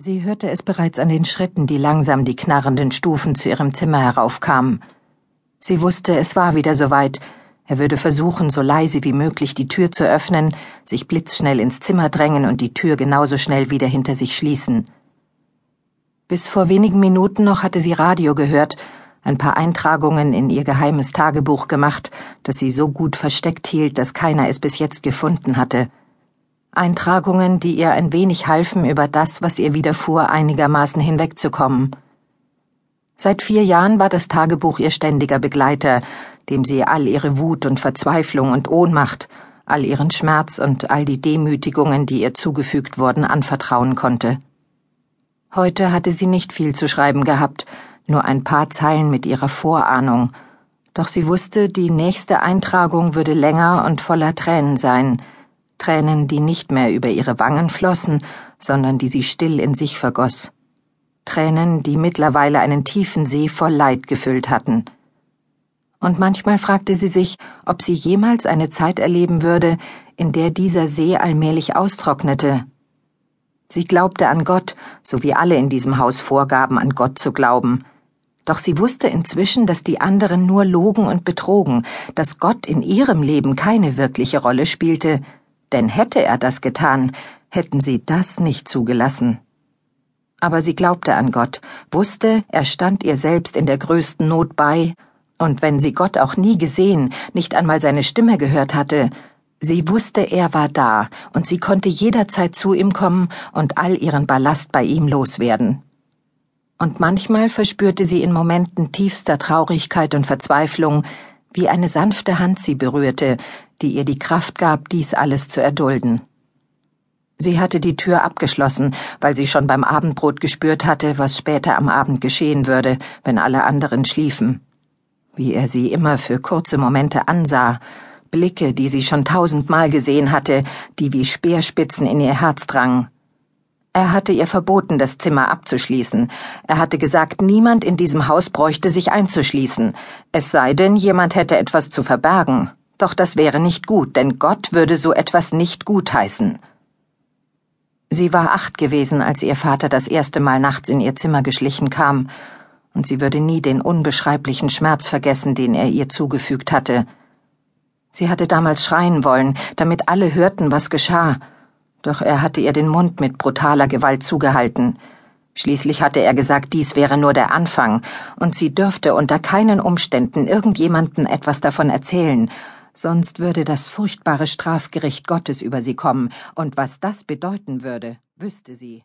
Sie hörte es bereits an den Schritten, die langsam die knarrenden Stufen zu ihrem Zimmer heraufkamen. Sie wusste, es war wieder soweit. Er würde versuchen, so leise wie möglich die Tür zu öffnen, sich blitzschnell ins Zimmer drängen und die Tür genauso schnell wieder hinter sich schließen. Bis vor wenigen Minuten noch hatte sie Radio gehört, ein paar Eintragungen in ihr geheimes Tagebuch gemacht, das sie so gut versteckt hielt, dass keiner es bis jetzt gefunden hatte. Eintragungen, die ihr ein wenig halfen, über das, was ihr widerfuhr, einigermaßen hinwegzukommen. Seit vier Jahren war das Tagebuch ihr ständiger Begleiter, dem sie all ihre Wut und Verzweiflung und Ohnmacht, all ihren Schmerz und all die Demütigungen, die ihr zugefügt wurden, anvertrauen konnte. Heute hatte sie nicht viel zu schreiben gehabt, nur ein paar Zeilen mit ihrer Vorahnung, doch sie wusste, die nächste Eintragung würde länger und voller Tränen sein, Tränen, die nicht mehr über ihre Wangen flossen, sondern die sie still in sich vergoss. Tränen, die mittlerweile einen tiefen See voll Leid gefüllt hatten. Und manchmal fragte sie sich, ob sie jemals eine Zeit erleben würde, in der dieser See allmählich austrocknete. Sie glaubte an Gott, so wie alle in diesem Haus vorgaben, an Gott zu glauben. Doch sie wusste inzwischen, dass die anderen nur logen und betrogen, dass Gott in ihrem Leben keine wirkliche Rolle spielte, denn hätte er das getan, hätten sie das nicht zugelassen. Aber sie glaubte an Gott, wusste, er stand ihr selbst in der größten Not bei, und wenn sie Gott auch nie gesehen, nicht einmal seine Stimme gehört hatte, sie wusste, er war da, und sie konnte jederzeit zu ihm kommen und all ihren Ballast bei ihm loswerden. Und manchmal verspürte sie in Momenten tiefster Traurigkeit und Verzweiflung, wie eine sanfte Hand sie berührte, die ihr die Kraft gab, dies alles zu erdulden. Sie hatte die Tür abgeschlossen, weil sie schon beim Abendbrot gespürt hatte, was später am Abend geschehen würde, wenn alle anderen schliefen. Wie er sie immer für kurze Momente ansah, Blicke, die sie schon tausendmal gesehen hatte, die wie Speerspitzen in ihr Herz drangen. Er hatte ihr verboten, das Zimmer abzuschließen. Er hatte gesagt, niemand in diesem Haus bräuchte sich einzuschließen, es sei denn, jemand hätte etwas zu verbergen. Doch das wäre nicht gut, denn Gott würde so etwas nicht gutheißen. Sie war acht gewesen, als ihr Vater das erste Mal nachts in ihr Zimmer geschlichen kam, und sie würde nie den unbeschreiblichen Schmerz vergessen, den er ihr zugefügt hatte. Sie hatte damals schreien wollen, damit alle hörten, was geschah, doch er hatte ihr den Mund mit brutaler Gewalt zugehalten. Schließlich hatte er gesagt, dies wäre nur der Anfang, und sie dürfte unter keinen Umständen irgendjemanden etwas davon erzählen, sonst würde das furchtbare Strafgericht Gottes über sie kommen, und was das bedeuten würde, wüsste sie.